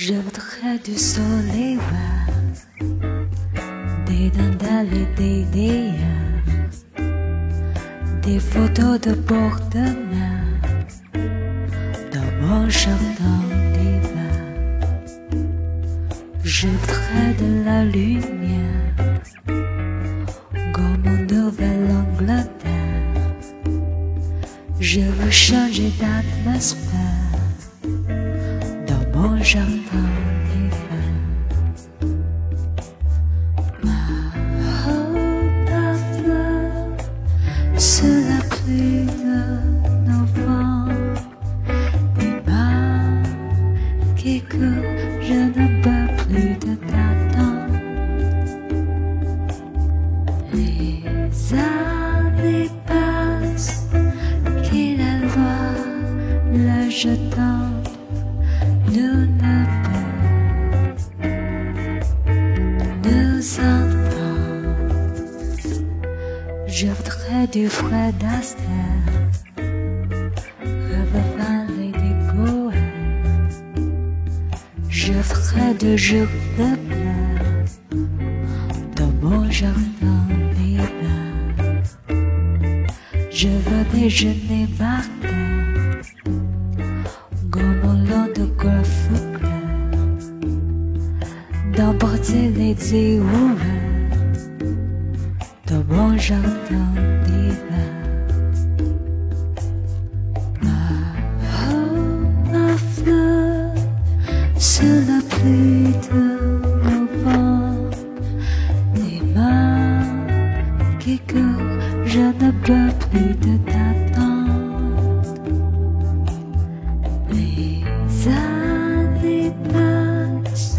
Je voudrais du soleil des dindales et des déas, des photos de bord de mer dans mon jardin d'hiver. Je voudrais de la lumière comme en Nouvelle-Angleterre. Je veux changer d'atmosphère mon jardin d'hiver. Ma robe à sous la pluie de novembre. Des mains qui courent, je ne peux plus de t'attendre. Les années passent, qu'il a loi, le jetant, Je voudrais du frais d'Aster, revêt des poèmes. Je ferai de jours de pleurs dans mon jardin d'hiver. Je veux déjeuner par terre, long de clair, d'emporter les ouverts dans mon jardin d'hiver. Ma robe à fleurs sous la pluie de novembre, des mains qui courent, je ne peux plus de t'attendre. Les années passent,